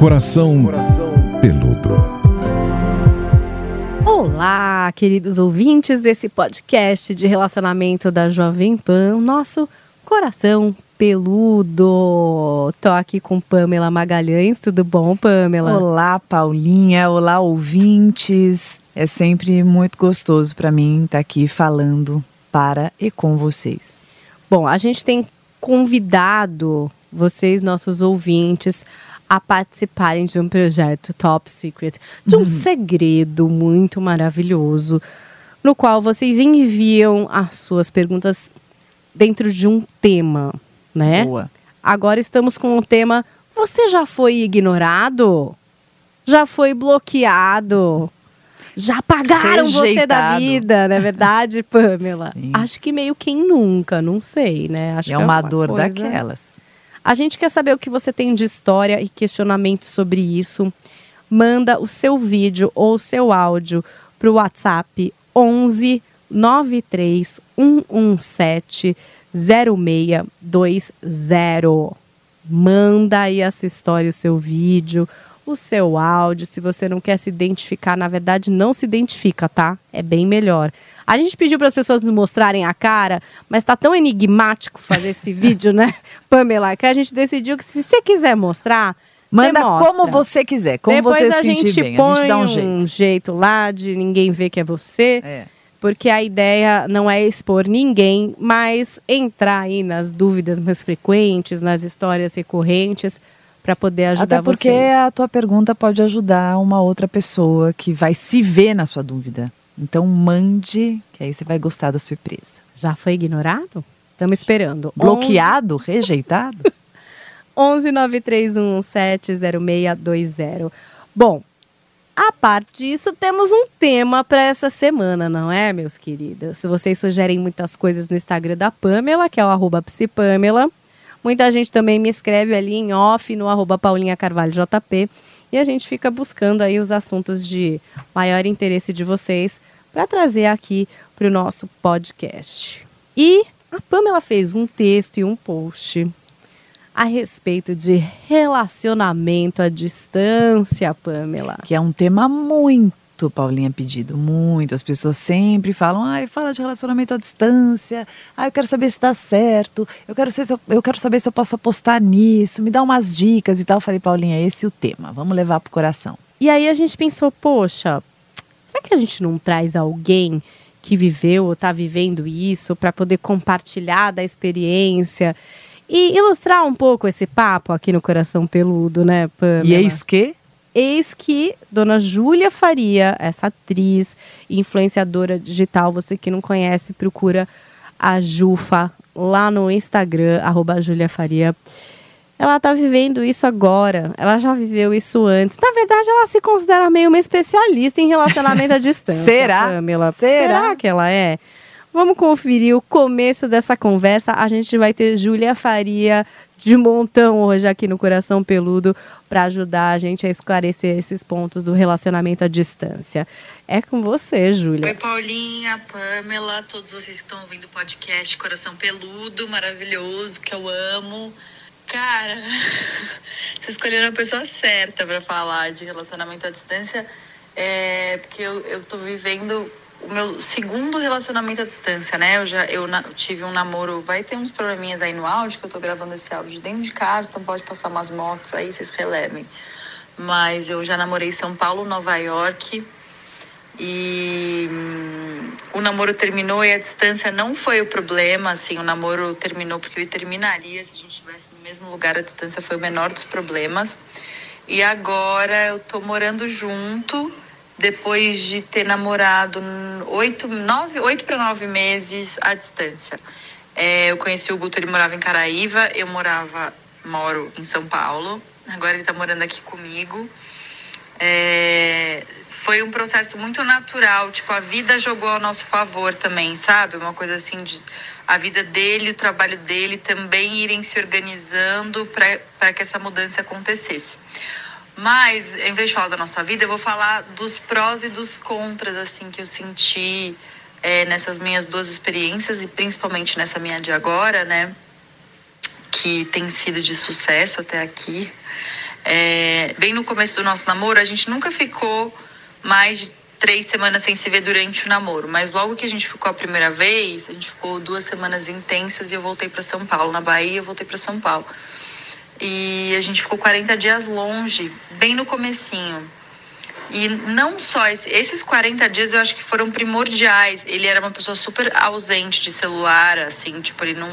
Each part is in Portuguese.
Coração Peludo. Olá, queridos ouvintes desse podcast de relacionamento da Jovem Pan, nosso coração peludo. Tô aqui com Pamela Magalhães, tudo bom, Pamela? Olá, Paulinha, olá, ouvintes. É sempre muito gostoso para mim estar tá aqui falando para e com vocês. Bom, a gente tem convidado vocês, nossos ouvintes, a participarem de um projeto top secret, de um uhum. segredo muito maravilhoso, no qual vocês enviam as suas perguntas dentro de um tema, né? Boa. Agora estamos com o tema Você já foi ignorado? Já foi bloqueado? Já apagaram Rejeitado. você da vida, não é verdade, Pamela? Sim. Acho que meio quem nunca, não sei, né? Acho é, uma, é uma dor coisa... daquelas. A gente quer saber o que você tem de história e questionamento sobre isso. Manda o seu vídeo ou o seu áudio para o WhatsApp 11 93 117 0620. Manda aí a sua história, o seu vídeo, o seu áudio. Se você não quer se identificar, na verdade, não se identifica, tá? É bem melhor. A gente pediu para as pessoas nos mostrarem a cara, mas tá tão enigmático fazer esse vídeo, né, Pamela, que a gente decidiu que se você quiser mostrar, Manda como você quiser, como Depois você a gente põe a gente dá um jeito. um jeito lá de ninguém ver que é você. É. Porque a ideia não é expor ninguém, mas entrar aí nas dúvidas mais frequentes, nas histórias recorrentes, para poder ajudar Até porque vocês. a tua pergunta pode ajudar uma outra pessoa que vai se ver na sua dúvida. Então mande, que aí você vai gostar da surpresa. Já foi ignorado? Estamos esperando. Bloqueado? 11... Rejeitado? 193170620. Bom, a parte disso, temos um tema para essa semana, não é, meus queridos? Se vocês sugerem muitas coisas no Instagram da Pamela, que é o arroba psipamela. Muita gente também me escreve ali em off no arroba Paulinha Carvalho JP. E a gente fica buscando aí os assuntos de maior interesse de vocês para trazer aqui para o nosso podcast. E a Pamela fez um texto e um post a respeito de relacionamento à distância, Pamela. Que é um tema muito Paulinha, pedido muito. As pessoas sempre falam, ai, fala de relacionamento à distância, ai, eu quero saber se dá certo, eu quero, se eu, eu quero saber se eu posso apostar nisso, me dá umas dicas e tal. Eu falei, Paulinha, esse é o tema, vamos levar pro coração. E aí a gente pensou, poxa, será que a gente não traz alguém que viveu ou está vivendo isso para poder compartilhar da experiência? E ilustrar um pouco esse papo aqui no Coração Peludo, né, Pamela? E eis que Eis que Dona Júlia Faria, essa atriz influenciadora digital, você que não conhece, procura a Jufa lá no Instagram, arroba Júlia Faria. Ela está vivendo isso agora, ela já viveu isso antes. Na verdade, ela se considera meio uma especialista em relacionamento à distância. Será? Será? Será que ela é? Vamos conferir o começo dessa conversa. A gente vai ter Júlia Faria de montão hoje aqui no Coração Peludo para ajudar a gente a esclarecer esses pontos do relacionamento à distância. É com você, Júlia. Oi, Paulinha, Pamela, todos vocês que estão ouvindo o podcast Coração Peludo, maravilhoso, que eu amo. Cara, vocês escolheram a pessoa certa para falar de relacionamento à distância, é, porque eu, eu tô vivendo o meu segundo relacionamento à distância, né? Eu já eu, na, tive um namoro, vai ter uns probleminhas aí no áudio, que eu tô gravando esse áudio dentro de casa, então pode passar umas motos aí, vocês relevem. Mas eu já namorei São Paulo, Nova York. E hum, o namoro terminou e a distância não foi o problema, assim, o namoro terminou porque ele terminaria se a gente estivesse no mesmo lugar, a distância foi o menor dos problemas. E agora eu tô morando junto depois de ter namorado oito, nove, oito para nove meses à distância. É, eu conheci o Guto, ele morava em Caraíva, eu morava, moro em São Paulo, agora ele está morando aqui comigo. É, foi um processo muito natural, tipo, a vida jogou ao nosso favor também, sabe? Uma coisa assim de a vida dele, o trabalho dele também irem se organizando para que essa mudança acontecesse. Mas, em vez de falar da nossa vida, eu vou falar dos prós e dos contras, assim, que eu senti é, nessas minhas duas experiências e principalmente nessa minha de agora, né? Que tem sido de sucesso até aqui. É, bem no começo do nosso namoro, a gente nunca ficou mais de três semanas sem se ver durante o namoro. Mas logo que a gente ficou a primeira vez, a gente ficou duas semanas intensas e eu voltei para São Paulo. Na Bahia, eu voltei para São Paulo. E a gente ficou 40 dias longe, bem no comecinho. E não só esse, esses 40 dias eu acho que foram primordiais. Ele era uma pessoa super ausente de celular, assim, tipo, ele não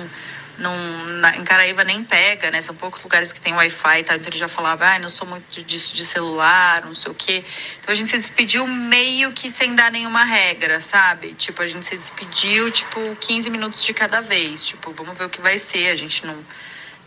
não, na, em Caraíva nem pega, né? São poucos lugares que tem Wi-Fi, tá? Então ele já falava, ah, não sou muito disso de celular, não sei o quê. Então a gente se despediu meio que sem dar nenhuma regra, sabe? Tipo, a gente se despediu, tipo, 15 minutos de cada vez. Tipo, vamos ver o que vai ser. A gente não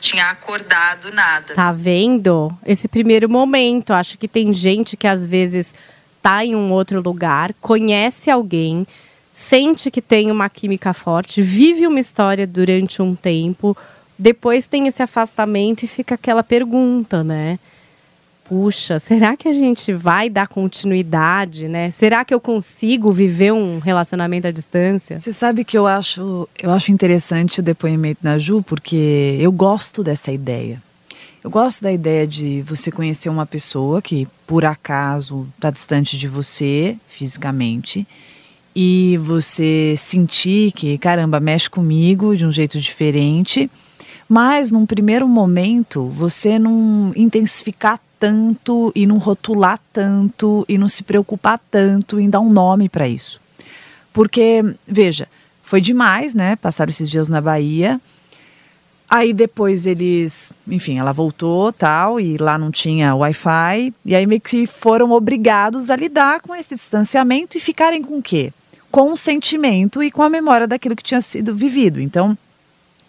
tinha acordado nada. Tá vendo? Esse primeiro momento. Acho que tem gente que às vezes tá em um outro lugar, conhece alguém sente que tem uma química forte, vive uma história durante um tempo, depois tem esse afastamento e fica aquela pergunta, né? Puxa, será que a gente vai dar continuidade, né? Será que eu consigo viver um relacionamento à distância? Você sabe que eu acho, eu acho interessante o depoimento da Ju, porque eu gosto dessa ideia. Eu gosto da ideia de você conhecer uma pessoa que, por acaso, está distante de você fisicamente, e você sentir que, caramba, mexe comigo de um jeito diferente, mas num primeiro momento você não intensificar tanto e não rotular tanto e não se preocupar tanto em dar um nome para isso. Porque, veja, foi demais, né? Passaram esses dias na Bahia. Aí depois eles, enfim, ela voltou tal, e lá não tinha Wi-Fi, e aí meio que foram obrigados a lidar com esse distanciamento e ficarem com o quê? com o sentimento e com a memória daquilo que tinha sido vivido. Então,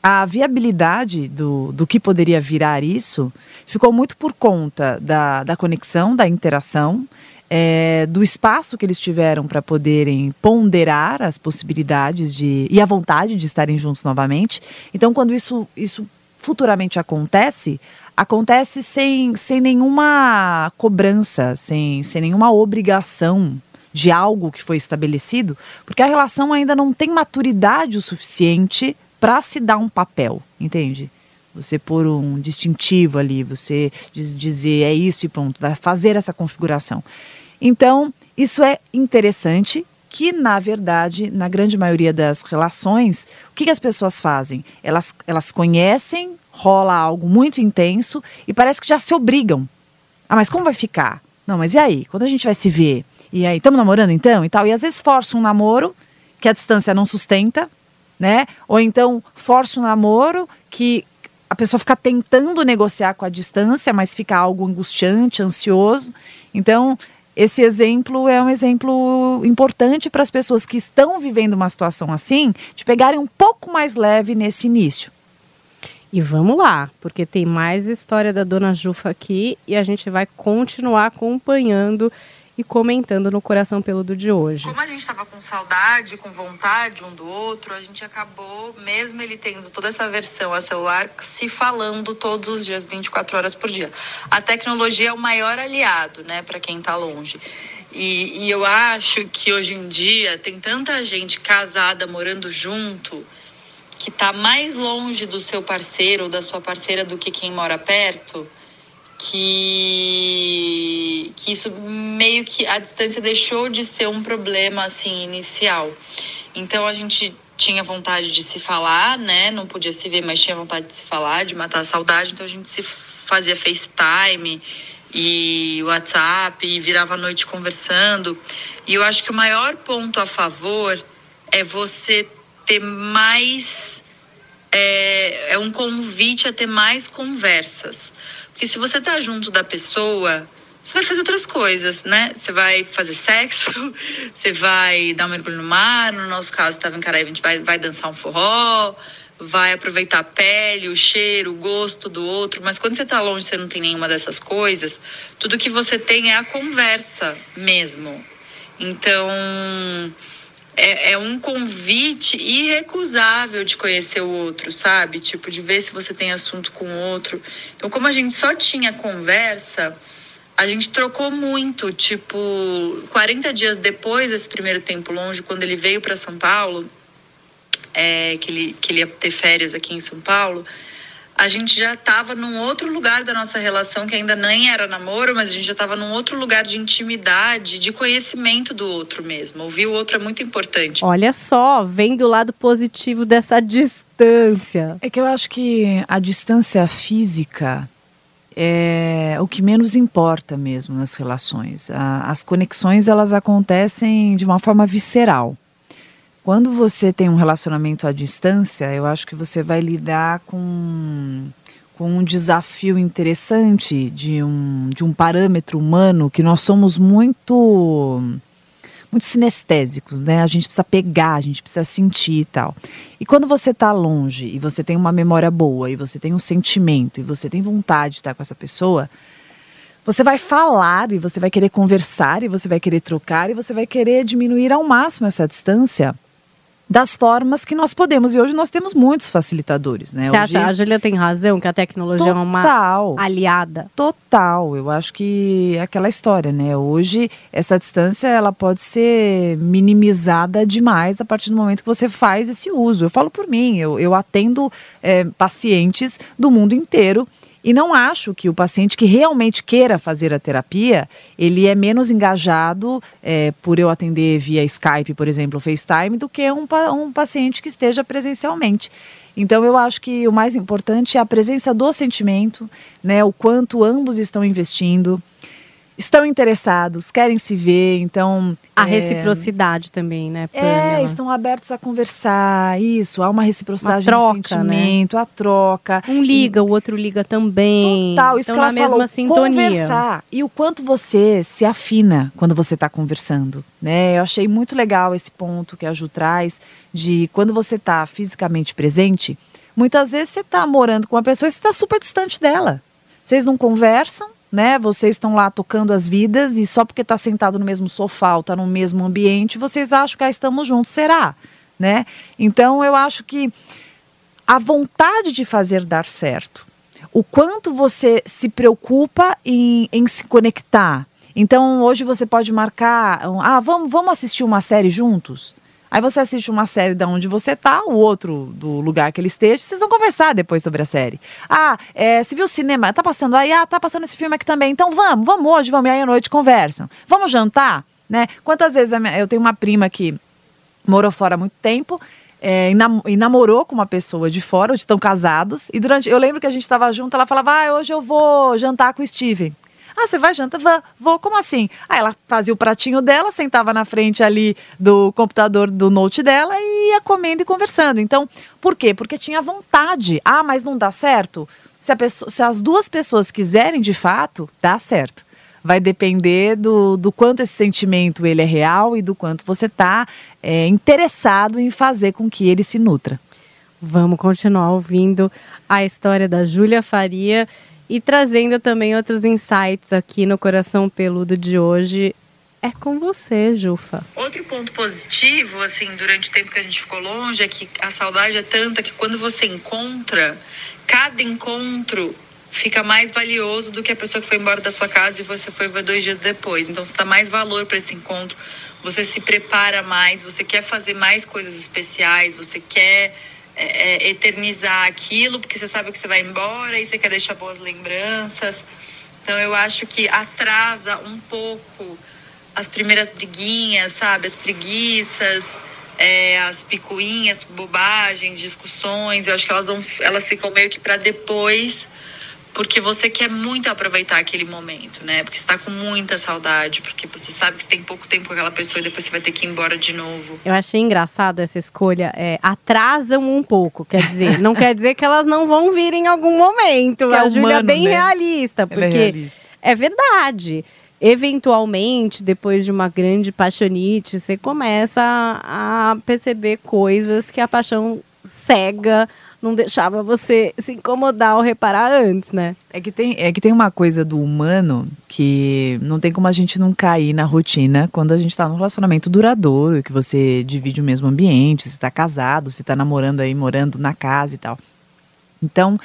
a viabilidade do, do que poderia virar isso ficou muito por conta da, da conexão, da interação, é, do espaço que eles tiveram para poderem ponderar as possibilidades de, e a vontade de estarem juntos novamente. Então, quando isso, isso futuramente acontece, acontece sem, sem nenhuma cobrança, sem, sem nenhuma obrigação de algo que foi estabelecido, porque a relação ainda não tem maturidade o suficiente para se dar um papel, entende? Você pôr um distintivo ali, você dizer é isso e pronto, fazer essa configuração. Então, isso é interessante, que na verdade, na grande maioria das relações, o que, que as pessoas fazem? Elas, elas conhecem, rola algo muito intenso e parece que já se obrigam. Ah, mas como vai ficar? Não, mas e aí? Quando a gente vai se ver? E aí, estamos namorando então e tal? E às vezes força um namoro que a distância não sustenta, né? Ou então força um namoro que a pessoa fica tentando negociar com a distância, mas fica algo angustiante, ansioso. Então, esse exemplo é um exemplo importante para as pessoas que estão vivendo uma situação assim, de pegarem um pouco mais leve nesse início. E vamos lá, porque tem mais história da dona Jufa aqui e a gente vai continuar acompanhando e comentando no Coração Peludo de hoje. Como a gente estava com saudade, com vontade um do outro, a gente acabou, mesmo ele tendo toda essa versão a celular, se falando todos os dias, 24 horas por dia. A tecnologia é o maior aliado, né, para quem está longe. E, e eu acho que hoje em dia tem tanta gente casada morando junto que está mais longe do seu parceiro ou da sua parceira do que quem mora perto que, que isso meio que a distância deixou de ser um problema assim inicial. Então a gente tinha vontade de se falar, né? Não podia se ver, mas tinha vontade de se falar, de matar a saudade. Então a gente se fazia FaceTime e WhatsApp e virava a noite conversando. E eu acho que o maior ponto a favor é você ter mais é, é um convite a ter mais conversas. Porque se você tá junto da pessoa, você vai fazer outras coisas, né? Você vai fazer sexo, você vai dar um mergulho no mar, no nosso caso, estava em Caraíba, a gente vai, vai dançar um forró, vai aproveitar a pele, o cheiro, o gosto do outro, mas quando você está longe, você não tem nenhuma dessas coisas, tudo que você tem é a conversa mesmo. Então, é, é, um convite irrecusável de conhecer o outro, sabe? Tipo, de ver se você tem assunto com o outro. Então, como a gente só tinha conversa, a gente trocou muito. Tipo, 40 dias depois desse primeiro tempo longe, quando ele veio para São Paulo, é, que, ele, que ele ia ter férias aqui em São Paulo, a gente já estava num outro lugar da nossa relação, que ainda nem era namoro, mas a gente já estava num outro lugar de intimidade, de conhecimento do outro mesmo. Ouvir o outro é muito importante. Olha só, vem do lado positivo dessa distância. É que eu acho que a distância física é o que menos importa mesmo nas relações. as conexões elas acontecem de uma forma visceral. Quando você tem um relacionamento à distância, eu acho que você vai lidar com, com um desafio interessante de um, de um parâmetro humano que nós somos muito muito sinestésicos, né? A gente precisa pegar, a gente precisa sentir e tal. E quando você está longe e você tem uma memória boa e você tem um sentimento e você tem vontade de estar com essa pessoa, você vai falar e você vai querer conversar e você vai querer trocar e você vai querer diminuir ao máximo essa distância das formas que nós podemos. E hoje nós temos muitos facilitadores, né? Você hoje... acha, a Júlia tem razão, que a tecnologia Total. é uma aliada? Total. Eu acho que é aquela história, né? Hoje, essa distância, ela pode ser minimizada demais a partir do momento que você faz esse uso. Eu falo por mim, eu, eu atendo é, pacientes do mundo inteiro e não acho que o paciente que realmente queira fazer a terapia, ele é menos engajado é, por eu atender via Skype, por exemplo, FaceTime, do que um, um paciente que esteja presencialmente. Então eu acho que o mais importante é a presença do sentimento, né, o quanto ambos estão investindo estão interessados, querem se ver, então a é... reciprocidade também, né? Pamela? É, estão abertos a conversar, isso, há uma reciprocidade uma troca, sentimento, né? a troca. Um liga, e... o outro liga também. Total, isso estão que ela na mesma falou, sintonia. Conversar e o quanto você se afina quando você está conversando, né? Eu achei muito legal esse ponto que a Ju traz de quando você está fisicamente presente, muitas vezes você está morando com uma pessoa e você está super distante dela. Vocês não conversam, né? Vocês estão lá tocando as vidas e só porque está sentado no mesmo sofá está no mesmo ambiente, vocês acham que ah, estamos juntos. Será? Né? Então eu acho que a vontade de fazer dar certo, o quanto você se preocupa em, em se conectar. Então hoje você pode marcar, ah, vamos, vamos assistir uma série juntos? Aí você assiste uma série da onde você tá, o outro do lugar que ele esteja, vocês vão conversar depois sobre a série. Ah, é, você viu o cinema? Tá passando aí? Ah, tá passando esse filme aqui também. Então vamos, vamos hoje, vamos. E aí à noite conversam. Vamos jantar? Né? Quantas vezes minha, eu tenho uma prima que morou fora há muito tempo. É, e, namorou com uma pessoa de fora, estão casados, e durante. Eu lembro que a gente estava junto, ela falava, ah, hoje eu vou jantar com o Steven. Ah, você vai jantar? Vou, vou, como assim? Aí ela fazia o pratinho dela, sentava na frente ali do computador do note dela e ia comendo e conversando. Então, por quê? Porque tinha vontade. Ah, mas não dá certo? Se, pessoa, se as duas pessoas quiserem de fato, dá certo vai depender do, do quanto esse sentimento ele é real e do quanto você está é, interessado em fazer com que ele se nutra. Vamos continuar ouvindo a história da Júlia Faria e trazendo também outros insights aqui no Coração Peludo de hoje. É com você, Jufa. Outro ponto positivo, assim, durante o tempo que a gente ficou longe, é que a saudade é tanta que quando você encontra, cada encontro fica mais valioso do que a pessoa que foi embora da sua casa e você foi dois dias depois. Então você dá mais valor para esse encontro, você se prepara mais, você quer fazer mais coisas especiais, você quer é, é, eternizar aquilo, porque você sabe que você vai embora e você quer deixar boas lembranças. Então eu acho que atrasa um pouco as primeiras briguinhas, sabe? As preguiças, é, as picuinhas, bobagens, discussões. Eu acho que elas vão, elas ficam meio que para depois porque você quer muito aproveitar aquele momento, né? Porque você tá com muita saudade, porque você sabe que você tem pouco tempo com aquela pessoa e depois você vai ter que ir embora de novo. Eu achei engraçado essa escolha. É, atrasam um pouco, quer dizer, não quer dizer que elas não vão vir em algum momento. Que a é Júlia é bem né? realista, porque é, realista. é verdade eventualmente, depois de uma grande paixonite, você começa a perceber coisas que a paixão cega não deixava você se incomodar ou reparar antes, né? É que tem, é que tem uma coisa do humano que não tem como a gente não cair na rotina quando a gente está num relacionamento duradouro, que você divide o mesmo ambiente, você está casado, você está namorando aí, morando na casa e tal. Então,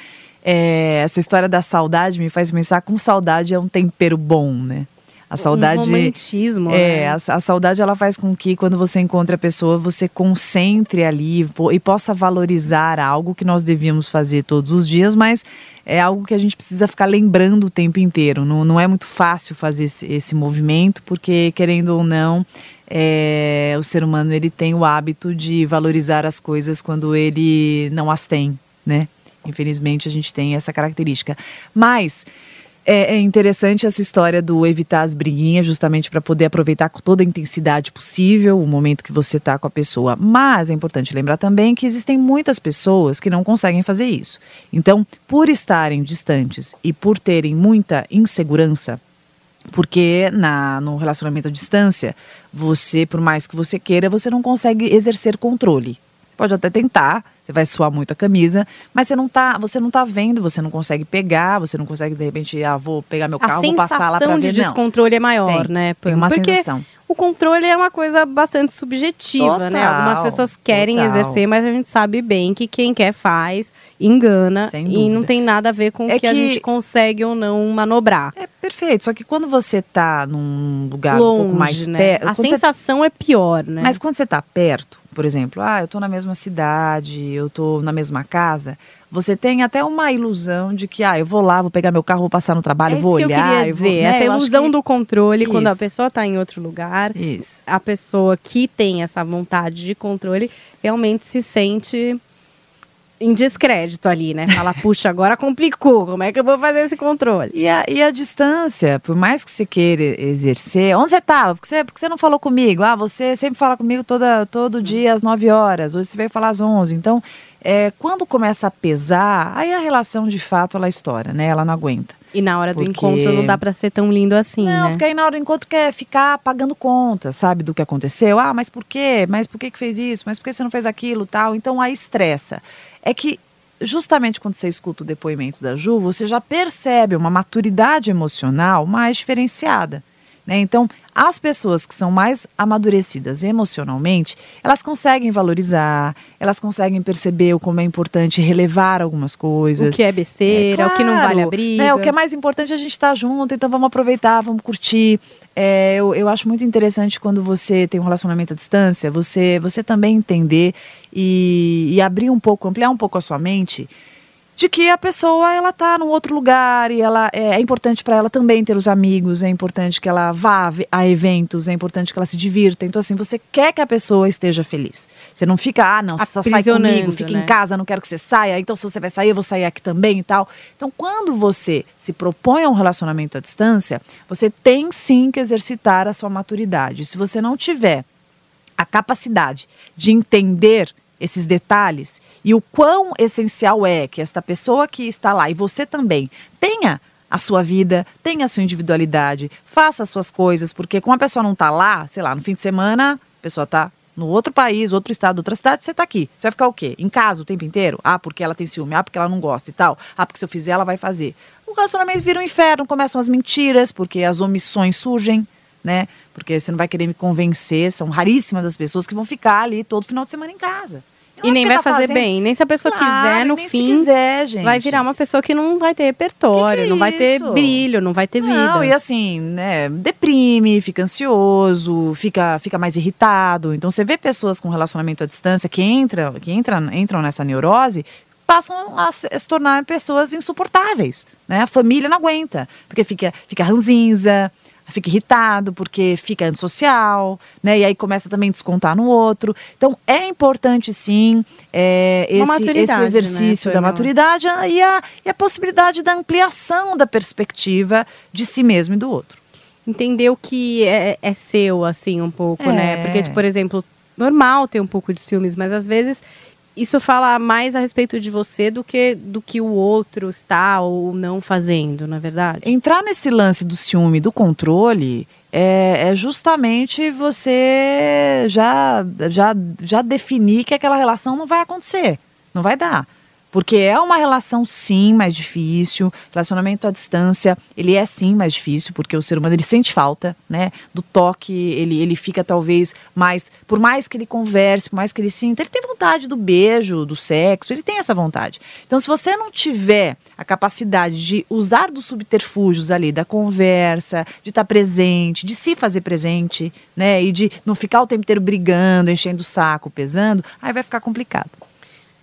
é, essa história da saudade me faz pensar como saudade é um tempero bom, né? A saudade. Um romantismo. É, né? a, a saudade ela faz com que quando você encontra a pessoa, você concentre ali e possa valorizar algo que nós devíamos fazer todos os dias, mas é algo que a gente precisa ficar lembrando o tempo inteiro. Não, não é muito fácil fazer esse, esse movimento, porque querendo ou não, é, o ser humano ele tem o hábito de valorizar as coisas quando ele não as tem, né? Infelizmente a gente tem essa característica. Mas é, é interessante essa história do evitar as briguinhas, justamente para poder aproveitar com toda a intensidade possível o momento que você está com a pessoa. Mas é importante lembrar também que existem muitas pessoas que não conseguem fazer isso. Então, por estarem distantes e por terem muita insegurança, porque na, no relacionamento à distância, você, por mais que você queira, você não consegue exercer controle. Pode até tentar, você vai suar muito a camisa, mas você não tá, você não tá vendo, você não consegue pegar, você não consegue de repente, ah, vou pegar meu A carro, vou passar lá sensação para de ver, não. descontrole é maior, Tem, né? Tem uma Porque sensação. o controle é uma coisa bastante subjetiva, né? Total, Algumas pessoas querem total. exercer, mas a gente sabe bem que quem quer faz, engana e não tem nada a ver com o É que, a que- gente consegue ou não manobrar. É perfeito, só que quando você tá num lugar um Longe, pouco mais né? perto, A quando você sensação é pior, né? Mas quando você está perto, por exemplo, ah, eu estou na mesma cidade, eu estou na mesma casa, você tem até uma ilusão de que, ah, eu vou lá, vou pegar meu carro, vou passar no trabalho, é vou isso que olhar. eu queria vou, dizer. né, Essa eu ilusão que- do controle, quando a Isso. pessoa está em outro lugar, Isso. a pessoa que tem essa vontade de controle realmente se sente em descrédito ali, né? Fala, puxa, agora complicou, como é que eu vou fazer esse controle? E a, e a distância, por mais que você queira exercer, onde você estava? Por que você, você não falou comigo? Ah, você sempre fala comigo toda, todo dia às 9 horas, hoje você veio falar às 11. Então, é, quando começa a pesar, aí a relação de fato ela estoura, né? Ela não aguenta. E na hora do Porque- encontro não dá pra ser tão lindo assim, Não, né? porque aí na hora do encontro quer ficar pagando conta, sabe, do que aconteceu. Ah, mas por quê? Mas por que, que fez isso? Mas por que você não fez aquilo tal? Então aí estressa. É que justamente quando você escuta o depoimento da Ju, você já percebe uma maturidade emocional mais diferenciada. Né? Então, as pessoas que são mais amadurecidas emocionalmente, elas conseguem valorizar, elas conseguem perceber o como é importante relevar algumas coisas. O que é besteira, o que não claro, vale a briga. né, o que é mais importante é a gente estar junto, então vamos aproveitar, vamos curtir. É, eu, eu acho muito interessante quando você tem um relacionamento à distância, você, você também entender e, e abrir um pouco, ampliar um pouco a sua mente de que a pessoa ela tá num outro lugar e ela é, é importante para ela também ter os amigos, é importante que ela vá a ve- a eventos, é importante que ela se divirta. Então assim, você quer que a pessoa esteja feliz. Você não fica, ah, não, você só sai comigo, fica né? em casa, não quero que você saia. Então se você vai sair, eu vou sair aqui também e tal. Então quando você se propõe a um relacionamento à distância, você tem sim que exercitar a sua maturidade. Se você não tiver a capacidade de entender esses detalhes e o quão essencial é que esta pessoa que está lá e você também tenha a sua vida, tenha a sua individualidade, faça as suas coisas, porque como a pessoa não está lá, sei lá, no fim de semana, a pessoa está no outro país, outro estado, outra cidade, você está aqui. Você vai ficar o quê? Em casa o tempo inteiro? Ah, porque ela tem ciúme, ah, porque ela não gosta e tal. Ah, porque se eu fizer, ela vai fazer. O relacionamento vira um inferno, começam as mentiras, porque as omissões surgem, né? Porque você não vai querer me convencer, são raríssimas as pessoas que vão ficar ali todo final de semana em casa. E não é nem vai tá fazer fazendo- bem. Nem se a pessoa Claro, quiser, no fim, quiser, gente. vai virar uma pessoa que não vai ter repertório, Que que é não vai ter isso? brilho, não vai ter Não, vida. e assim, né, deprime, fica ansioso, fica, fica mais irritado. Então você vê pessoas com relacionamento à distância que entram, que entram, entram nessa neurose, passam a se, se tornar pessoas insuportáveis, né? A família não aguenta, porque fica, fica ranzinza, fica irritado, porque fica antissocial, né? E aí começa também a descontar no outro. Então é importante sim é, esse, esse né, exercício da Pamela? maturidade e a, e a possibilidade da ampliação da perspectiva de si mesmo e do outro. entender o que é, é seu, assim, um pouco, É. né? Porque, tipo, por exemplo, normal ter um pouco de ciúmes, mas às vezes isso fala mais a respeito de você do que do que o outro está ou não fazendo, na verdade. Entrar nesse lance do ciúme, do controle, é, é justamente você já, já, já definir que aquela relação não vai acontecer, não vai dar. Porque é uma relação sim mais difícil, relacionamento à distância, ele é sim mais difícil, porque o ser humano ele sente falta, né, do toque, ele, ele fica talvez mais, por mais que ele converse, por mais que ele sinta, ele tem vontade do beijo, do sexo, ele tem essa vontade. Então se você não tiver a capacidade de usar dos subterfúgios ali, da conversa, de estar presente, de se fazer presente, né, e de não ficar o tempo inteiro brigando, enchendo o saco, pesando, aí vai ficar complicado.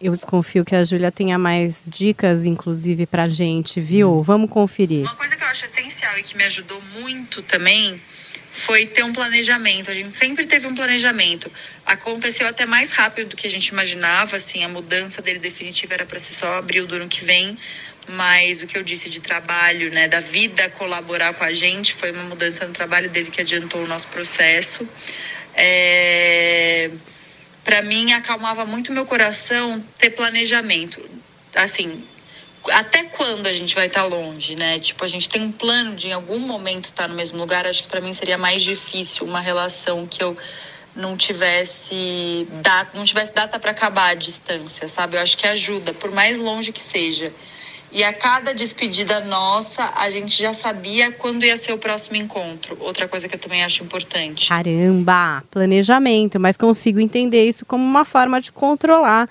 Eu desconfio que a Júlia tenha mais dicas, inclusive, pra gente, viu? Vamos conferir. Uma coisa que eu acho essencial e que me ajudou muito também foi ter um planejamento. A gente sempre teve um planejamento. Aconteceu até mais rápido do que a gente imaginava, assim, a mudança dele definitiva era para ser só abril do ano que vem, mas o que eu disse de trabalho, né, da vida colaborar com a gente, foi uma mudança no trabalho dele que adiantou o nosso processo. É para mim acalmava muito meu coração ter planejamento. Assim, até quando a gente vai estar tá longe, né? Tipo, a gente tem um plano de em algum momento estar tá no mesmo lugar. Acho que para mim seria mais difícil uma relação que eu não tivesse data, não tivesse data para acabar a distância, sabe? Eu acho que ajuda, por mais longe que seja. E a cada despedida nossa, a gente já sabia quando ia ser o próximo encontro. Outra coisa que eu também acho importante. Caramba, planejamento, mas consigo entender isso como uma forma de controlar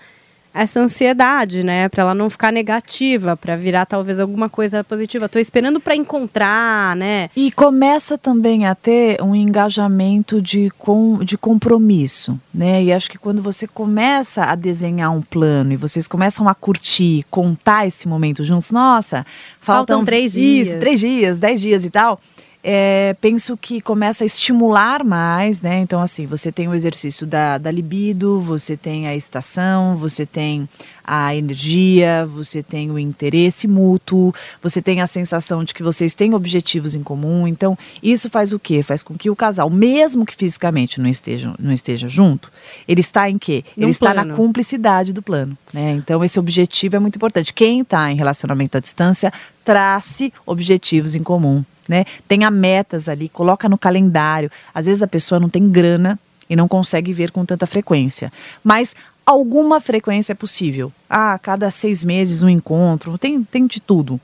essa ansiedade, né, para ela não ficar negativa, para virar talvez alguma coisa positiva. Estou esperando para encontrar, né? E começa também a ter um engajamento de, com, de compromisso, né? E acho que quando você começa a desenhar um plano e vocês começam a curtir, contar esse momento juntos, nossa, faltam, faltam três dias, isso, três dias, dez dias e tal é, penso que começa a estimular mais, né? Então, assim, você tem o exercício da, da libido, você tem a estação, você tem a energia, você tem o interesse mútuo, você tem a sensação de que vocês têm objetivos em comum. Então, isso faz o quê? Faz com que o casal, mesmo que fisicamente não esteja, não esteja junto, ele está em quê? Num ele plano. está na cumplicidade do plano. Né? Então, esse objetivo é muito importante. Quem está em relacionamento à distância, trace objetivos em comum né? Tenha metas ali, coloca no calendário. Às vezes a pessoa não tem grana e não consegue ver com tanta frequência. Mas alguma frequência é possível. Ah, a cada seis meses um encontro, tem, tem de tudo.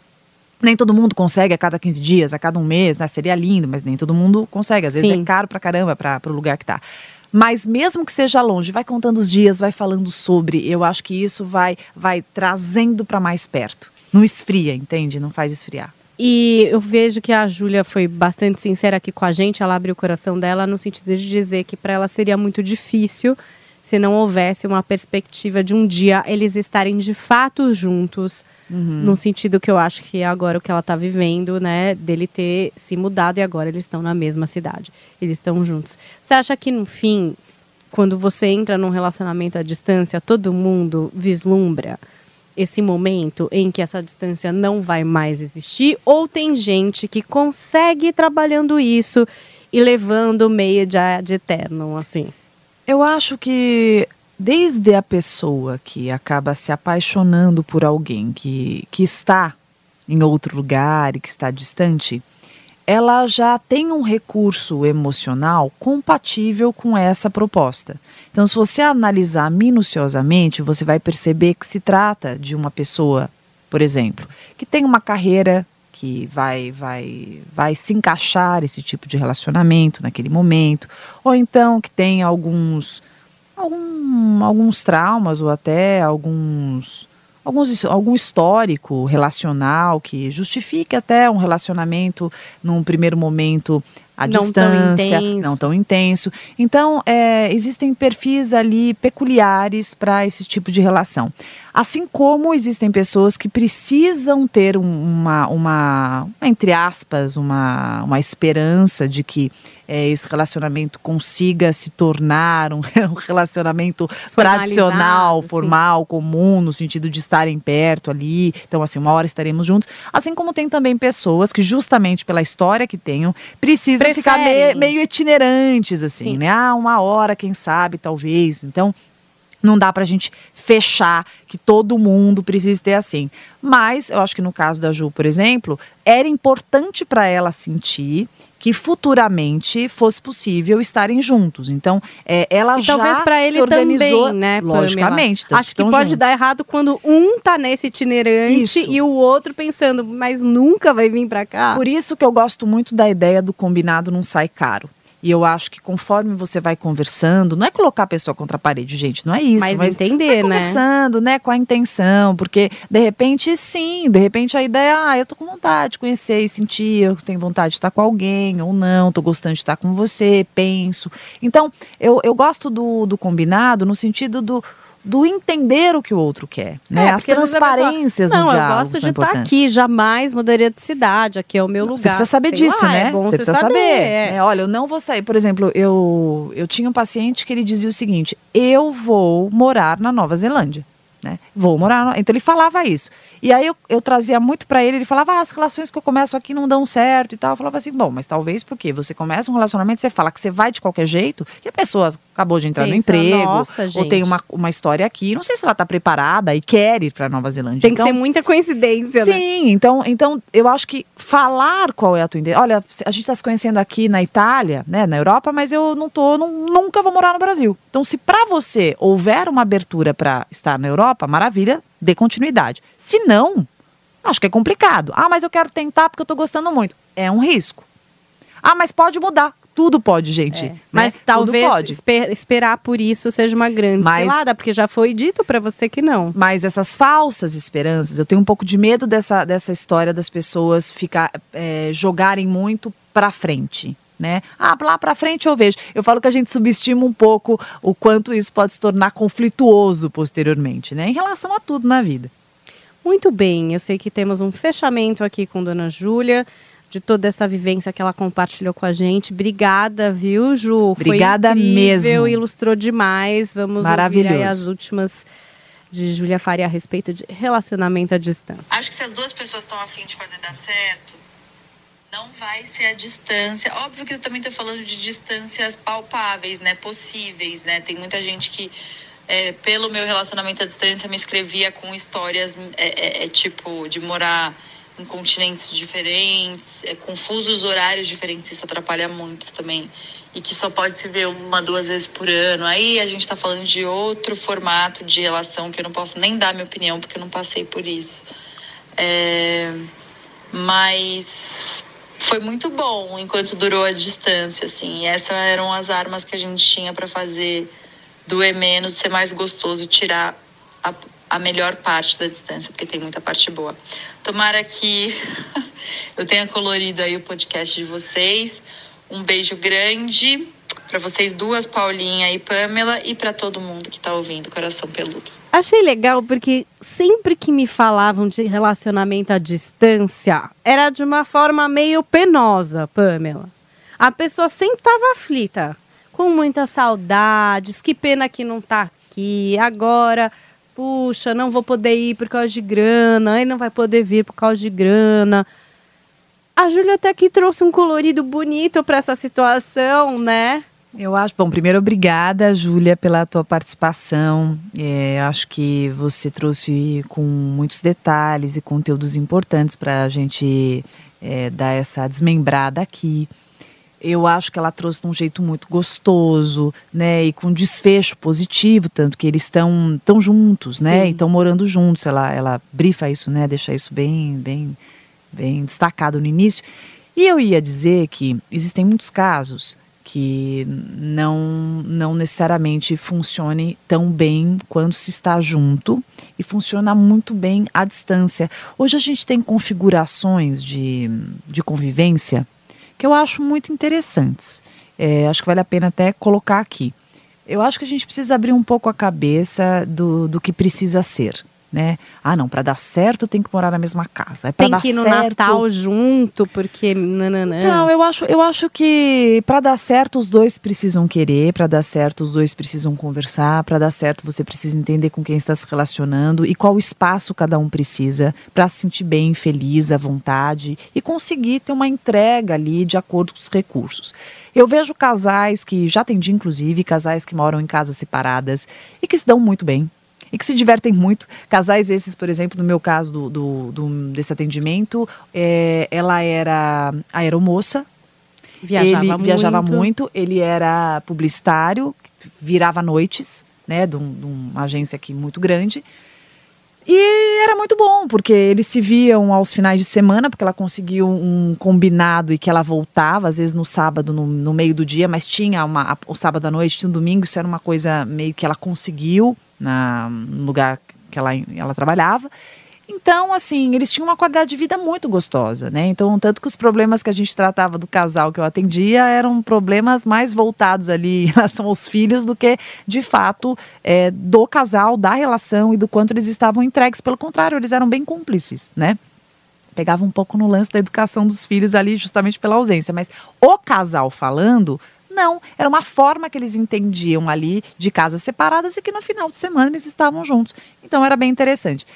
Nem todo mundo consegue a cada 15 dias, a cada um mês, né? Seria lindo, mas nem todo mundo consegue. Às vezes é caro pra caramba para o lugar que tá. Mas mesmo que seja longe, vai contando os dias, vai falando sobre. Eu acho que isso vai, vai trazendo para mais perto. Não esfria, entende? Não faz esfriar. E eu vejo que a Júlia foi bastante sincera aqui com a gente. Ela abriu o coração dela no sentido de dizer que para ela seria muito difícil se não houvesse uma perspectiva de um dia eles estarem de fato juntos. Uhum. No sentido que eu acho que é agora o que ela está vivendo, né? Dele ter se mudado e agora eles estão na mesma cidade. Eles estão juntos. Você acha que no fim, quando você entra num relacionamento à distância, todo mundo vislumbra? Esse momento em que essa distância não vai mais existir? Ou tem gente que consegue ir trabalhando isso e levando meio de, de eterno, assim? Eu acho que desde a pessoa que acaba se apaixonando por alguém que, que está em outro lugar e que está distante, ela já tem um recurso emocional compatível com essa proposta. Então, se você analisar minuciosamente, você vai perceber que se trata de uma pessoa, por exemplo, que tem uma carreira que vai, vai, vai se encaixar esse tipo de relacionamento naquele momento, ou então que tem alguns, algum, alguns traumas ou até alguns alguns, algum histórico relacional que justifique até um relacionamento num primeiro momento à não distância, tão não tão intenso. Então, é, existem perfis ali peculiares para esse tipo de relação. Assim como existem pessoas que precisam ter uma, uma entre aspas, uma, uma esperança de que é, esse relacionamento consiga se tornar um, um relacionamento tradicional, formal, sim. comum, no sentido de estarem perto ali. Então, assim, uma hora estaremos juntos. Assim como tem também pessoas que, justamente pela história que tenham, precisam Preferem. ficar me, meio itinerantes, assim, sim. né? Ah, uma hora, quem sabe, talvez. Então, Não dá pra gente fechar que todo mundo precisa ter assim. Mas eu acho que no caso da Ju, por exemplo, era importante para ela sentir que futuramente fosse possível estarem juntos. Então, é, ela E já talvez ele se organizou, também, né, logicamente. tanto Acho que pode juntos. dar errado quando um tá nesse itinerante Isso. e o outro pensando, mas nunca vai vir pra cá. Por isso que eu gosto muito da ideia do combinado não sai caro. E eu acho que conforme você vai conversando, não é colocar a pessoa contra a parede, gente, não é isso. Mas entender, vai né? conversando, né, com a intenção, porque de repente, sim, de repente a ideia, ah, eu tô com vontade de conhecer e sentir, eu tenho vontade de estar com alguém ou não, tô gostando de estar com você, penso. Então, eu, eu gosto do, do combinado no sentido do, do entender o que o outro quer, né? É, As transparências Não, no eu diálogo gosto são de estar importantes. aqui, jamais mudaria de cidade, aqui é o meu lugar. Você precisa saber Sei disso, lá, né? É você precisa saber. saber. é. né? Olha, eu não vou sair. Por exemplo, eu, eu tinha um paciente que ele dizia o seguinte: eu vou morar na Nova Zelândia. Né? Vou morar. no- Então ele falava isso. E aí eu, eu trazia muito pra ele, ele falava: ah, as relações que eu começo aqui não dão certo e tal. Eu falava assim: bom, mas talvez porque você começa um relacionamento, você fala que você vai de qualquer jeito, e a pessoa acabou de entrar no Pensa, emprego, "Nossa, ou gente." tem uma, uma história aqui. Não sei se ela tá preparada e quer ir pra Nova Zelândia. Tem que Então, ser muita coincidência, né? Sim, então, então eu acho que falar qual é a tua ideia. Olha, a gente está se conhecendo aqui na Itália, né, na Europa, mas eu não tô, não- nunca vou morar no Brasil. Então, se para você houver uma abertura para estar na Europa, maravilha, dê continuidade. Se não, acho que é complicado. Ah, mas eu quero tentar porque eu tô gostando muito. É um risco. Ah, mas pode mudar. Tudo pode, gente. É. né? Mas Tudo talvez pode. esper- esperar por isso seja uma grande Mas- porque já foi dito pra você que não. Mas essas falsas esperanças, eu tenho um pouco de medo dessa, dessa história das pessoas ficar, é, jogarem muito pra frente. Né? Ah, lá pra frente eu vejo. Eu falo que a gente subestima um pouco o quanto isso pode se tornar conflituoso posteriormente, né? Em relação a tudo na vida. Muito bem, eu sei que temos um fechamento aqui com Dona Júlia, de toda essa vivência que ela compartilhou com a gente. Obrigada, viu, Ju? Obrigada Foi incrível, mesmo. ilustrou demais. Vamos ouvir aí Maravilhoso. as últimas de Júlia Faria a respeito de relacionamento à distância. Acho que se as duas pessoas estão afim de fazer dar certo, não vai ser a distância. Óbvio que eu também tô falando de distâncias palpáveis, né? Possíveis, né? Tem muita gente que, é, pelo meu relacionamento à distância, me escrevia com histórias, é, é, é, tipo, de morar em continentes diferentes, é, com fusos horários diferentes. Isso atrapalha muito também. E que só pode se ver uma, duas vezes por ano. Aí a gente tá falando de outro formato de relação que eu não posso nem dar minha opinião, porque eu não passei por isso. É, mas foi muito bom enquanto durou a distância, assim. Essas eram as armas que a gente tinha para fazer doer menos, ser mais gostoso, tirar a, a melhor parte da distância, porque tem muita parte boa. Tomara que eu tenha colorido aí o podcast de vocês. Um beijo grande para vocês duas, Paulinha e Pamela, e para todo mundo que tá ouvindo Coração Peludo. Achei legal porque sempre que me falavam de relacionamento à distância, era de uma forma meio penosa, Pamela. A pessoa sempre estava aflita, com muitas saudades, que pena que não tá aqui, agora, puxa, não vou poder ir por causa de grana, aí não vai poder vir por causa de grana. A Júlia até aqui trouxe um colorido bonito para essa situação, né? Eu acho, bom, primeiro obrigada, Júlia, pela tua participação. É, acho que você trouxe com muitos detalhes e conteúdos importantes para a gente é, dar essa desmembrada aqui. Eu acho que ela trouxe de um jeito muito gostoso, né, e com desfecho positivo, tanto que eles estão tão juntos, né, Sim. e estão morando juntos. Ela, ela brifa isso, né, deixa isso bem, bem, bem destacado no início. E eu ia dizer que existem muitos casos que não, não necessariamente funcione tão bem quando se está junto e funciona muito bem à distância. Hoje a gente tem configurações de, de convivência que eu acho muito interessantes. É, acho que vale a pena até colocar aqui. Eu acho que a gente precisa abrir um pouco a cabeça do, do que precisa ser. Né? Ah, não, para dar certo tem que morar na mesma casa. É Tem que ir no certo... Natal junto, porque. Nananã. Não, eu acho, eu acho que para dar certo os dois precisam querer, para dar certo os dois precisam conversar, para dar certo você precisa entender com quem está se relacionando e qual espaço cada um precisa para se sentir bem, feliz, à vontade e conseguir ter uma entrega ali de acordo com os recursos. Eu vejo casais que já atendi inclusive casais que moram em casas separadas e que se dão muito bem, e que se divertem muito. Casais esses, por exemplo, no meu caso do, do, do- desse atendimento, é, ela era aeromoça, Viajava ele muito. viajava muito, ele era publicitário, virava noites, né, de, um- de uma agência aqui muito grande. E era muito bom, porque eles se viam aos finais de semana, porque ela conseguiu um combinado e que ela voltava, às vezes no sábado, no, no meio do dia, mas tinha uma, a- o sábado à noite, tinha um domingo, isso era uma coisa meio que ela conseguiu na, no lugar que ela, ela trabalhava. Então, assim, eles tinham uma qualidade de vida muito gostosa, né? Então, tanto que os problemas que a gente tratava do casal que eu atendia eram problemas mais voltados ali em relação aos filhos do que, de fato, é, do casal, da relação e do quanto eles estavam entregues. Pelo contrário, eles eram bem cúmplices, né? Pegava um pouco no lance da educação dos filhos ali, justamente pela ausência. Mas o casal falando, não. Era uma forma que eles entendiam ali de casas separadas e que no final de semana eles estavam juntos. Então, era bem interessante.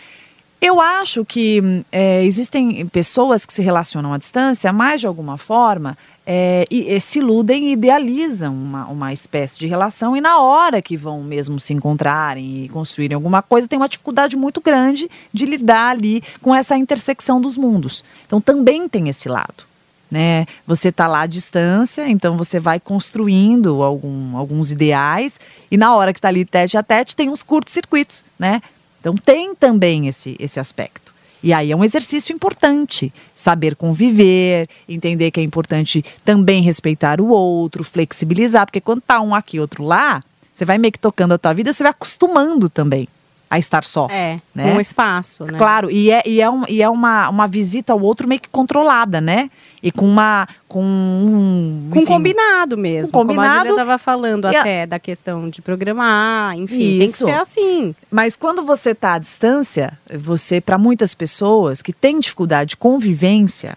Eu acho que é, existem pessoas que se relacionam à distância, mas de alguma forma é, e, e se iludem e idealizam uma, uma espécie de relação, e na hora que vão mesmo se encontrarem e construírem alguma coisa, tem uma dificuldade muito grande de lidar ali com essa intersecção dos mundos. Então também tem esse lado. Né? Você está lá à distância, então você vai construindo algum- alguns ideais, e na hora que está ali tete a tete, tem uns curtos-circuitos, né? Então tem também esse, esse aspecto. E aí é um exercício importante, saber conviver, entender que é importante também respeitar o outro, flexibilizar, porque quando tá um aqui, outro lá, você vai meio que tocando a tua vida, você vai acostumando também a estar só. É, né? com espaço, né? Claro, e é, e é, um, e é uma, uma visita ao outro meio que controlada, né? E com uma. Com um. Com enfim, combinado mesmo. Com Como a combinado. Julia estava falando E a- até da questão de programar, enfim, tem que Isso. ser assim. Mas quando você está à distância, você, para muitas pessoas que têm dificuldade de convivência,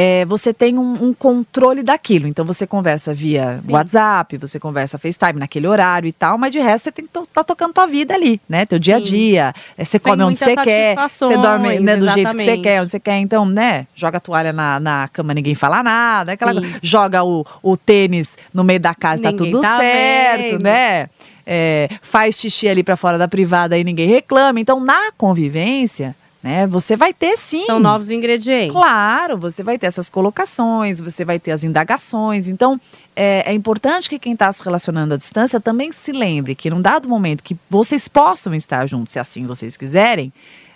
é, você tem um, um controle daquilo. Então você conversa via Sim. WhatsApp, você conversa FaceTime naquele horário e tal, mas de resto você tem que estar tocando tua vida ali, né? Teu dia a Sim. dia. É, você Sem come onde você quer, você dorme né, do jeito que você quer, onde você quer. Então, né? Joga a toalha na, na cama, ninguém fala nada. Aquela Sim. Joga o, o tênis no meio da casa, tá Ninguém tudo tá certo, vendo. né? É, faz xixi ali pra fora da privada e ninguém reclama. Então, na convivência, né, você vai ter sim. São novos ingredientes. Claro, você vai ter essas colocações, você vai ter as indagações. Então, é, é importante que quem está se relacionando à distância também se lembre que num dado momento que vocês possam estar juntos, se assim vocês quiserem,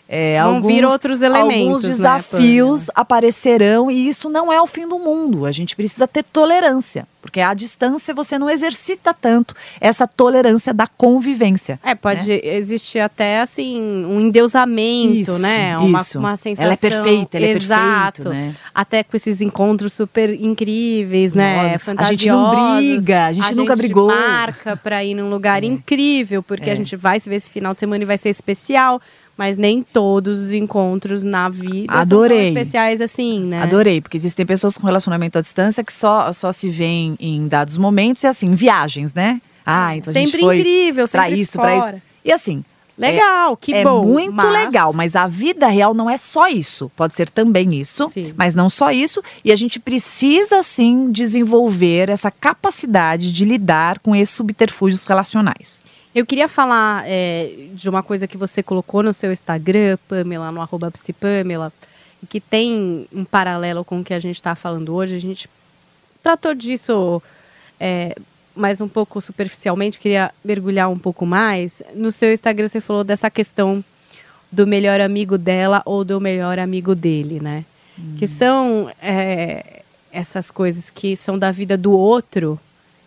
é, Vão alguns, vir outros elementos, alguns né, desafios aparecerão e isso não é o fim do mundo. A gente precisa ter tolerância, porque à distância você não exercita tanto essa tolerância da convivência. É, pode existir até assim um endeusamento, Isso, né? Uma, isso. uma sensação. Ela é perfeita, ela é Exato. perfeito, né? Até com esses encontros super incríveis, né? Olha, a gente não Fantasiosos. briga, a gente nunca brigou. marca pra ir num lugar É. incrível, porque É. a gente vai se ver esse final de semana e vai ser especial. Mas nem todos os encontros na vida Adorei. são especiais assim, né? Adorei, porque existem pessoas com relacionamento à distância que só, só se veem em dados momentos e assim, viagens, né? Ah, então a gente sempre foi incrível, pra sempre isso, pra fora. isso. E assim, Legal, que é bom. muito mas- legal, mas a vida real não é só isso. Pode ser também isso, Sim. mas não só isso. E a gente precisa, sim, desenvolver essa capacidade de lidar com esses subterfúgios relacionais. Eu queria falar é, de uma coisa que você colocou no seu Instagram, Pamela, no arroba psipamela, que tem um paralelo com o que a gente está falando hoje. A gente tratou disso é, mais um pouco superficialmente, queria mergulhar um pouco mais. No seu Instagram você falou dessa questão do melhor amigo dela ou do melhor amigo dele, né? Que são é, essas coisas que são da vida do outro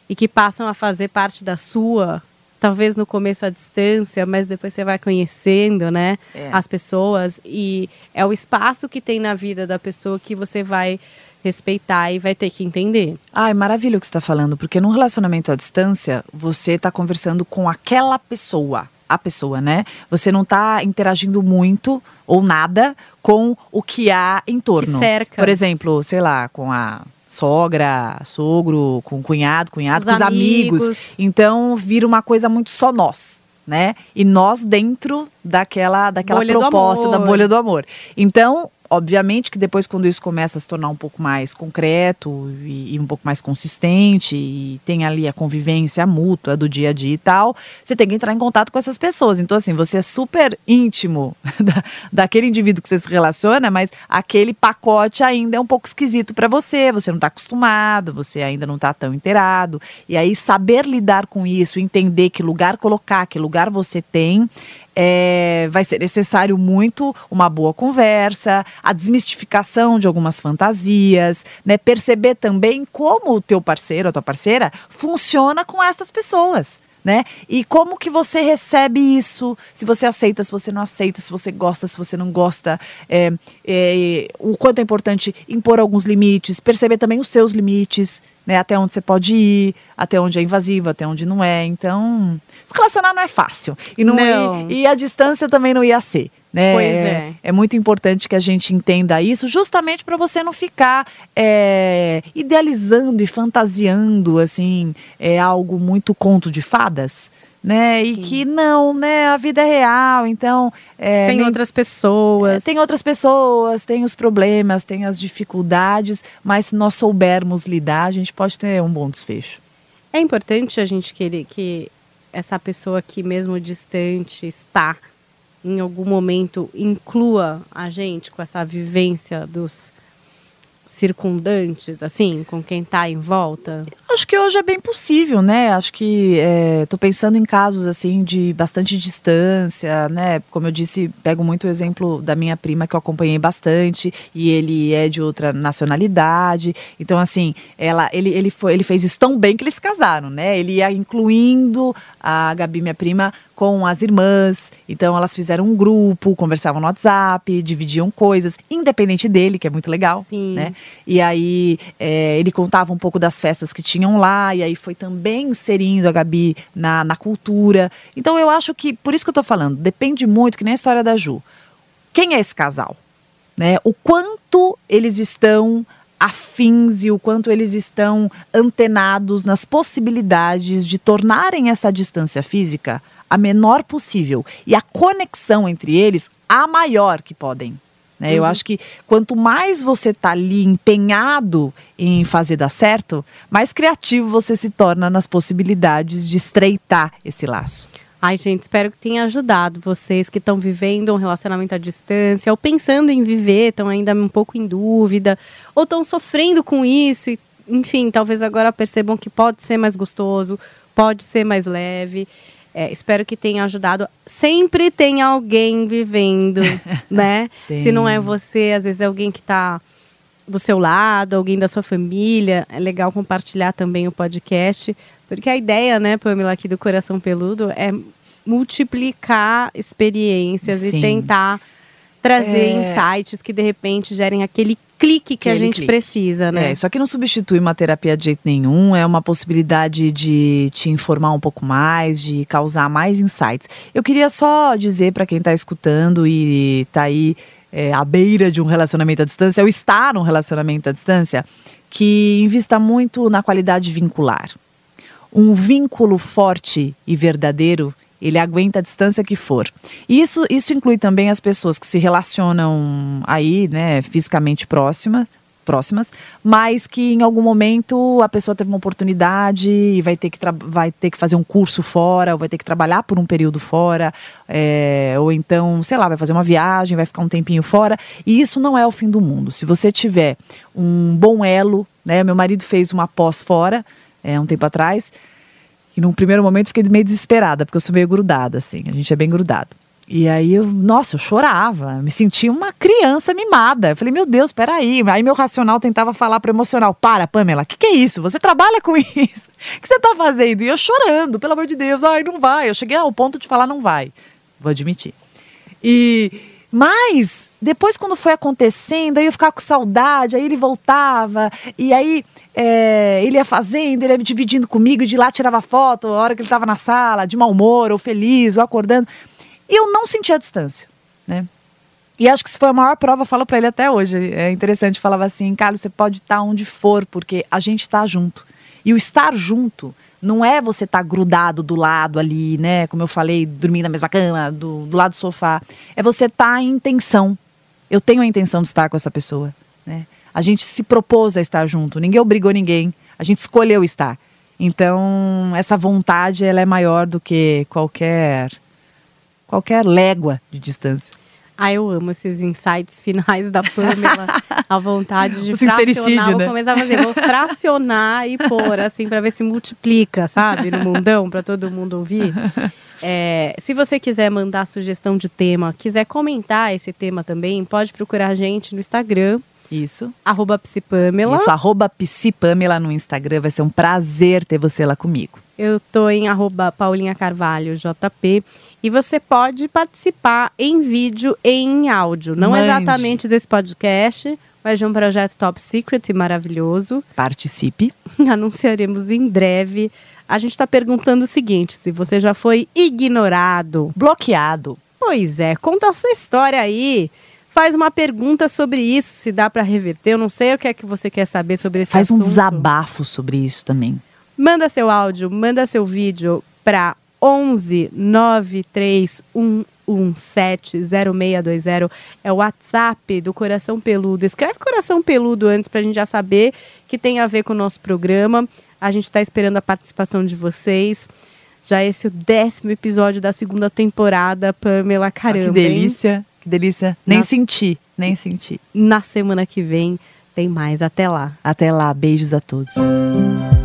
e que passam a fazer parte da sua, talvez no começo à distância, mas depois você vai conhecendo, né, É. as pessoas e é o espaço que tem na vida da pessoa que você vai respeitar e vai ter que entender. Ai, maravilha o que você está falando, porque num relacionamento à distância, você está conversando com aquela pessoa. a pessoa, né? Você não está interagindo muito ou nada com o que há em torno. cerca. Por exemplo, sei lá, com a sogra, sogro, com cunhado, cunhado, Os com os amigos. amigos. Então vira uma coisa muito só nós, né? E nós dentro daquela, daquela Bolha proposta da bolha do amor. Então, obviamente que depois quando isso começa a se tornar um pouco mais concreto e, e um pouco mais consistente e tem ali a convivência mútua do dia a dia e tal, você tem que entrar em contato com essas pessoas. Então, assim, você é super íntimo da, daquele indivíduo que você se relaciona, mas aquele pacote ainda é um pouco esquisito para você, você não está acostumado, você ainda não está tão inteirado. E aí, saber lidar com isso, entender que lugar colocar, que lugar você tem, é, vai ser necessário muito uma boa conversa, a desmistificação de algumas fantasias, né? Perceber também como o teu parceiro, a tua parceira, funciona com essas pessoas. Né? E como que você recebe isso? Se você aceita, se você não aceita, se você gosta, se você não gosta, é, é, o quanto é importante impor alguns limites, perceber também os seus limites, né? Até onde você pode ir, até onde é invasivo, até onde não é. Então, se relacionar não é fácil. E, não, Não. E, e a distância também não ia ser. Né? Pois é. É muito importante que a gente entenda isso, justamente para você não ficar é, idealizando e fantasiando assim é algo muito conto de fadas. Né? E Sim. que não, né? A vida é real, então. é, tem nem- outras pessoas. tem outras pessoas, tem os problemas, tem as dificuldades, mas se nós soubermos lidar, a gente pode ter um bom desfecho. É importante a gente querer que essa pessoa que mesmo distante está em algum momento inclua a gente com essa vivência dos circundantes, assim, com quem está em volta. Acho que hoje é bem possível, né? Acho que estou pensando em casos assim de bastante distância, né? Como eu disse, pego muito o exemplo da minha prima que eu acompanhei bastante e ele é de outra nacionalidade. Então, assim, ela, ele, ele, foi, ele fez isso tão bem que eles se casaram, né? Ele ia incluindo a Gabi, minha prima, com as irmãs. Então, elas fizeram um grupo, conversavam no WhatsApp, dividiam coisas, independente dele, que é muito legal, Sim. né? E aí é, ele contava um pouco das festas que tinham lá, e aí foi também inserindo a Gabi na, na cultura. Então eu acho que, por isso que eu tô falando, depende muito, que nem a história da Ju. Quem é esse casal? Né? O quanto eles estão afins e o quanto eles estão antenados nas possibilidades de tornarem essa distância física a menor possível e a conexão entre eles a maior que podem. né? Eu acho que quanto mais você está ali empenhado em fazer dar certo, mais criativo você se torna nas possibilidades de estreitar esse laço. Ai, gente, espero que tenha ajudado vocês que estão vivendo um relacionamento à distância ou pensando em viver, estão ainda um pouco em dúvida, ou estão sofrendo com isso e, enfim, talvez agora percebam que pode ser mais gostoso, pode ser mais leve. É, espero que tenha ajudado. Sempre tem alguém vivendo, né? Tem. Se não é você, às vezes é alguém que está do seu lado, alguém da sua família. É legal compartilhar também o podcast, porque a ideia, né, Pamela, aqui do Coração Peludo é multiplicar experiências Sim. e tentar trazer É. insights que de repente gerem aquele clique que a Aquele gente clique. precisa, né? É, isso aqui não substitui uma terapia de jeito nenhum, é uma possibilidade de te informar um pouco mais, de causar mais insights. Eu queria só dizer para quem está escutando e está aí é, à beira de um relacionamento à distância, ou está num relacionamento à distância, que invista muito na qualidade vincular. Um vínculo forte e verdadeiro, ele aguenta a distância que for. Isso, isso inclui também as pessoas que se relacionam aí, né, fisicamente próximas, próximas, mas que em algum momento a pessoa teve uma oportunidade e vai ter que, vai ter que fazer um curso fora, ou vai ter que trabalhar por um período fora, é, ou então, sei lá, vai fazer uma viagem, vai ficar um tempinho fora. E isso não é o fim do mundo. Se você tiver um bom elo, né? Meu marido fez uma pós fora, é, um tempo atrás, e num primeiro momento fiquei meio desesperada, porque eu sou meio grudada, assim, a gente é bem grudado. E aí eu, nossa, eu chorava, me sentia uma criança mimada. Eu falei, meu Deus, peraí. Aí meu racional tentava falar pro emocional: para, Pamela, o que, que é isso? Você trabalha com isso? O que você tá fazendo? E eu chorando, pelo amor de Deus, ai, não vai. Eu cheguei ao ponto de falar, não vai. Vou admitir. E. Mas, depois, quando foi acontecendo, aí eu ficava com saudade, aí ele voltava, e aí é, ele ia fazendo, ele ia dividindo comigo, e de lá tirava foto, a hora que ele estava na sala, de mau humor, ou feliz, ou acordando. E eu não sentia a distância, né? E acho que isso foi a maior prova, eu falo para ele até hoje. É interessante, falava assim, Carlos, você pode estar onde for, porque a gente está junto. E o estar junto não é você estar tá grudado do lado ali, né? Como eu falei, dormir na mesma cama, do, do lado do sofá. É você estar tá em intenção. Eu tenho a intenção de estar com essa pessoa, né? A gente se propôs a estar junto, ninguém obrigou ninguém, a gente escolheu estar. Então, essa vontade ela é maior do que qualquer qualquer légua de distância. Ah, eu amo esses insights finais da Pamela. a vontade de o fracionar. Vou né? começar a fazer, vou fracionar e pôr, assim, para ver se multiplica, sabe? No mundão, para todo mundo ouvir. É, se você quiser mandar sugestão de tema, quiser comentar esse tema também, pode procurar a gente no Instagram. Isso. Arroba Psipamela. Isso, arroba Psipamela no Instagram. Vai ser um prazer ter você lá comigo. Eu tô em arroba Paulinha Carvalho JP. E você pode participar em vídeo e em áudio. Não Mande. exatamente desse podcast, mas de um projeto top secret e maravilhoso. Participe. Anunciaremos em breve. A gente está perguntando o seguinte: se você já foi ignorado, bloqueado. Pois é, conta a sua história aí faz uma pergunta sobre isso, se dá para reverter. Eu não sei o que é que você quer saber sobre esse faz assunto. Faz um desabafo sobre isso também. Manda seu áudio, manda seu vídeo para 11 931170620 é o WhatsApp do Coração Peludo. Escreve Coração Peludo antes para a gente já saber que tem a ver com o nosso programa. A gente está esperando a participação de vocês. Já esse é o décimo episódio da segunda temporada, Pamela. Caramba. Ah, que delícia, hein? Que delícia. Nem Na... senti, nem senti. Na semana que vem tem mais. Até lá. Até lá. Beijos a todos.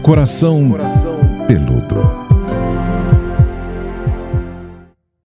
Coração, Coração. peludo.